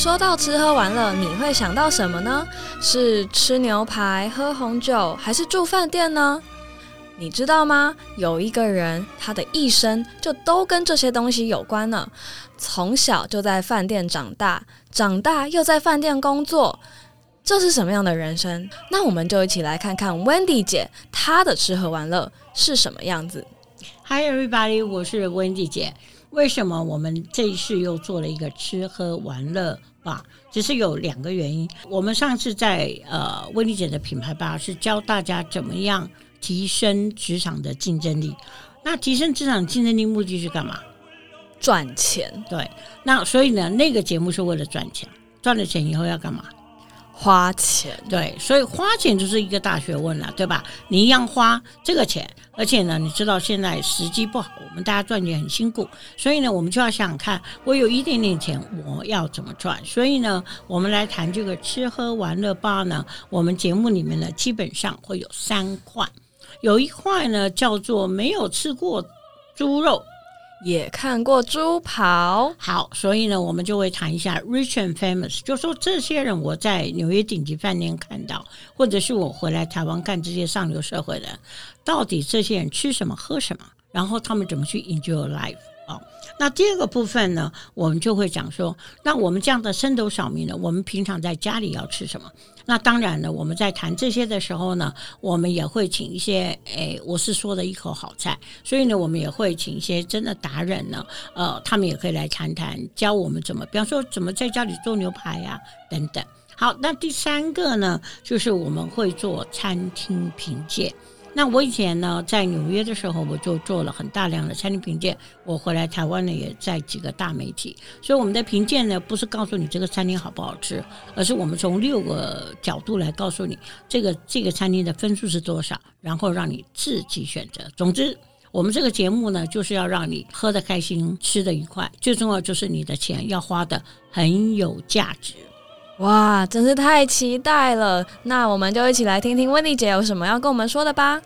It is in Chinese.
说到吃喝玩乐，你会想到什么呢？是吃牛排、喝红酒，还是住饭店呢？你知道吗？有一个人，他的一生就都跟这些东西有关呢。从小就在饭店长大，长大又在饭店工作，这是什么样的人生？那我们就一起来看看 Wendy 姐她的吃喝玩乐是什么样子。Hi everybody，我是 Wendy 姐。为什么我们这一次又做了一个吃喝玩乐吧？只是有两个原因。我们上次在呃温妮姐的品牌吧是教大家怎么样提升职场的竞争力。那提升职场竞争力目的是干嘛？赚钱。对。那所以呢，那个节目是为了赚钱。赚了钱以后要干嘛？花钱。对。所以花钱就是一个大学问了，对吧？你一样花这个钱。而且呢，你知道现在时机不好，我们大家赚钱很辛苦，所以呢，我们就要想看，我有一点点钱，我要怎么赚？所以呢，我们来谈这个吃喝玩乐吧呢。我们节目里面呢，基本上会有三块，有一块呢叫做没有吃过猪肉。也看过猪跑，好，所以呢，我们就会谈一下 rich and famous，就说这些人我在纽约顶级饭店看到，或者是我回来台湾看这些上流社会的，到底这些人吃什么喝什么，然后他们怎么去 enjoy life。那第二个部分呢，我们就会讲说，那我们这样的深斗小民呢，我们平常在家里要吃什么？那当然呢，我们在谈这些的时候呢，我们也会请一些，诶，我是说的一口好菜，所以呢，我们也会请一些真的达人呢，呃，他们也可以来谈谈，教我们怎么，比方说怎么在家里做牛排呀，等等。好，那第三个呢，就是我们会做餐厅评鉴。那我以前呢，在纽约的时候，我就做了很大量的餐厅评鉴。我回来台湾呢，也在几个大媒体。所以我们的评鉴呢，不是告诉你这个餐厅好不好吃，而是我们从六个角度来告诉你这个这个餐厅的分数是多少，然后让你自己选择。总之，我们这个节目呢，就是要让你喝得开心，吃得愉快，最重要就是你的钱要花的很有价值。哇，真是太期待了！那我们就一起来听听温妮姐有什么要跟我们说的吧。